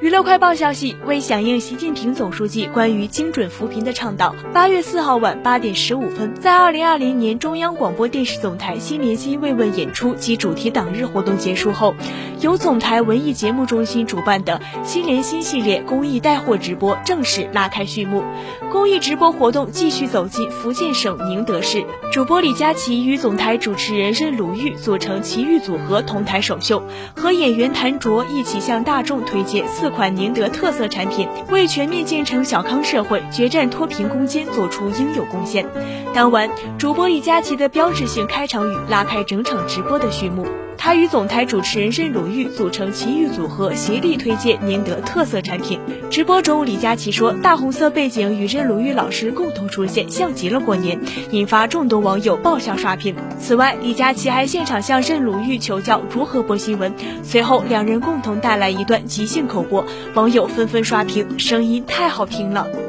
娱乐快报消息：为响应习近平总书记关于精准扶贫的倡导，八月四号晚八点十五分，在二零二零年中央广播电视总台新联新慰问演出及主题党日活动结束后，由总台文艺节目中心主办的新联新系列公益带货直播正式拉开序幕。公益直播活动继续走进福建省宁德市，主播李佳琦与总台主持人任鲁豫组成奇遇组合同台首秀，和演员谭卓一起向大众推介四。款宁德特色产品，为全面建成小康社会、决战脱贫攻坚做出应有贡献。当晚，主播李佳琦的标志性开场语拉开整场直播的序幕。他与总台主持人任鲁豫组成奇遇组合，协力推荐宁德特色产品。直播中，李佳琦说：“大红色背景与任鲁豫老师共同出现，像极了过年，引发众多网友爆笑刷屏。”此外，李佳琦还现场向任鲁豫求教如何播新闻。随后，两人共同带来一段即兴口播，网友纷纷刷屏，声音太好听了。